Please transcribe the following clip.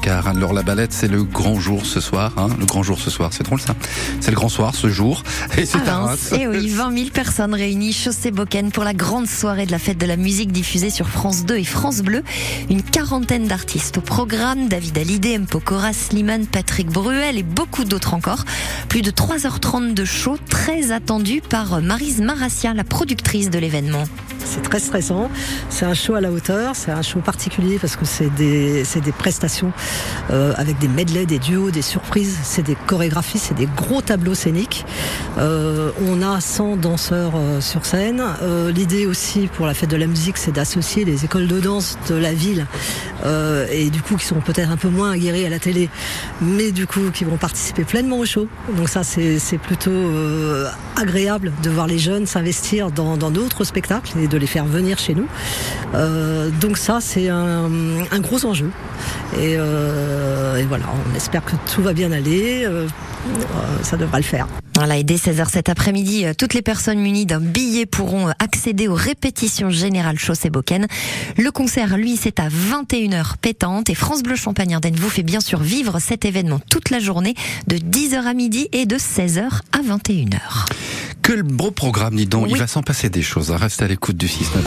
15h15. Anne-Laure Labalette, c'est le grand jour ce soir. Hein le grand jour ce soir, c'est drôle ça. C'est le grand soir ce jour. Et c'est à Reims. Et oui, 20 000 personnes réunies chaussée Boken pour la grande soirée de la fête de la musique diffusée sur France 2 et France Bleu. Une quarantaine d'artistes au programme. David Hallyday, M. Pokora, Slimane, Patrick Bruel et beaucoup d'autres encore. Plus de 3h30 de show très attendu par Marise Marassia, la productrice de l'événement. C'est très stressant. C'est un show à la hauteur. C'est un show particulier parce que c'est des, prestations euh, avec des medley, des duos, des surprises. C'est des chorégraphies, c'est des gros tableaux scéniques. Euh, on a 100 danseurs euh, sur scène. L'idée aussi pour la fête de la musique, c'est d'associer les écoles de danse de la ville et du coup qui sont peut-être un peu moins aguerris à la télé, mais du coup qui vont participer pleinement au show. Donc ça c'est plutôt agréable de voir les jeunes s'investir dans d'autres spectacles et de les faire venir chez nous. Euh, donc ça c'est un, gros enjeu. Et, euh, et, voilà, on espère que tout va bien aller. Euh, ça devra le faire. Voilà, et dès 16h cet après-midi, toutes les personnes munies d'un billet pourront accéder aux répétitions générales Chaussée Boken. Le concert, lui, c'est à 21h pétante et France Bleu Champagne-Ardenne vous fait bien sûr vivre cet événement toute la journée de 10h à midi et de 16h à 21h. Que le beau programme, dis donc, oui. il va s'en passer des choses. Reste à l'écoute du 6